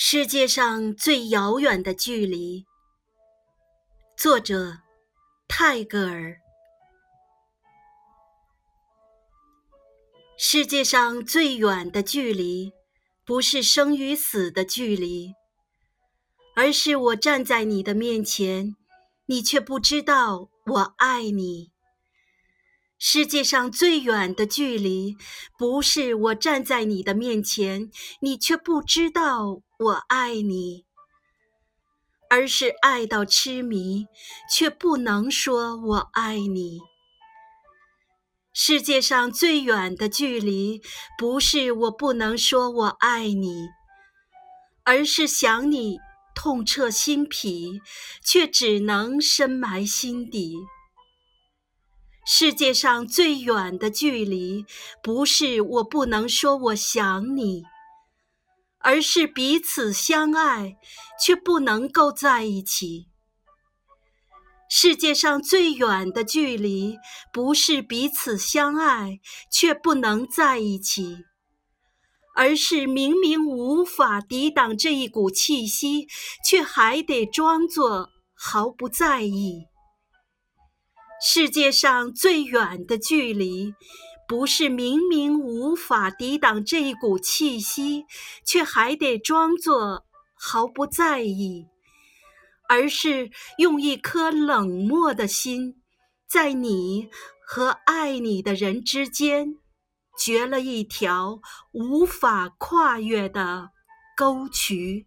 世界上最遥远的距离，作者泰戈尔。世界上最远的距离，不是生与死的距离，而是我站在你的面前，你却不知道我爱你。世界上最远的距离，不是我站在你的面前，你却不知道我爱你，而是爱到痴迷，却不能说我爱你。世界上最远的距离，不是我不能说我爱你，而是想你痛彻心脾，却只能深埋心底。世界上最远的距离，不是我不能说我想你，而是彼此相爱却不能够在一起。世界上最远的距离，不是彼此相爱却不能在一起，而是明明无法抵挡这一股气息，却还得装作毫不在意。世界上最远的距离，不是明明无法抵挡这一股气息，却还得装作毫不在意，而是用一颗冷漠的心，在你和爱你的人之间，掘了一条无法跨越的沟渠。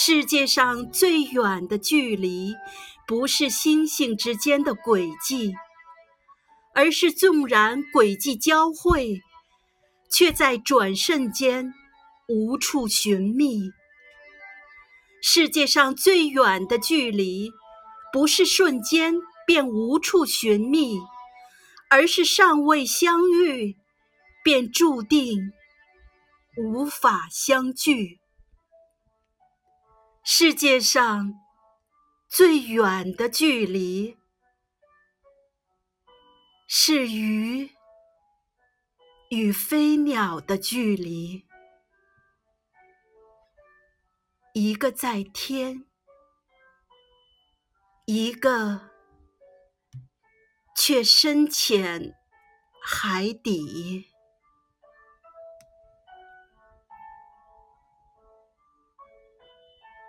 世界上最远的距离，不是星星之间的轨迹，而是纵然轨迹交汇，却在转瞬间无处寻觅。世界上最远的距离，不是瞬间便无处寻觅，而是尚未相遇，便注定无法相聚。世界上最远的距离，是鱼与飞鸟的距离。一个在天，一个却深潜海底。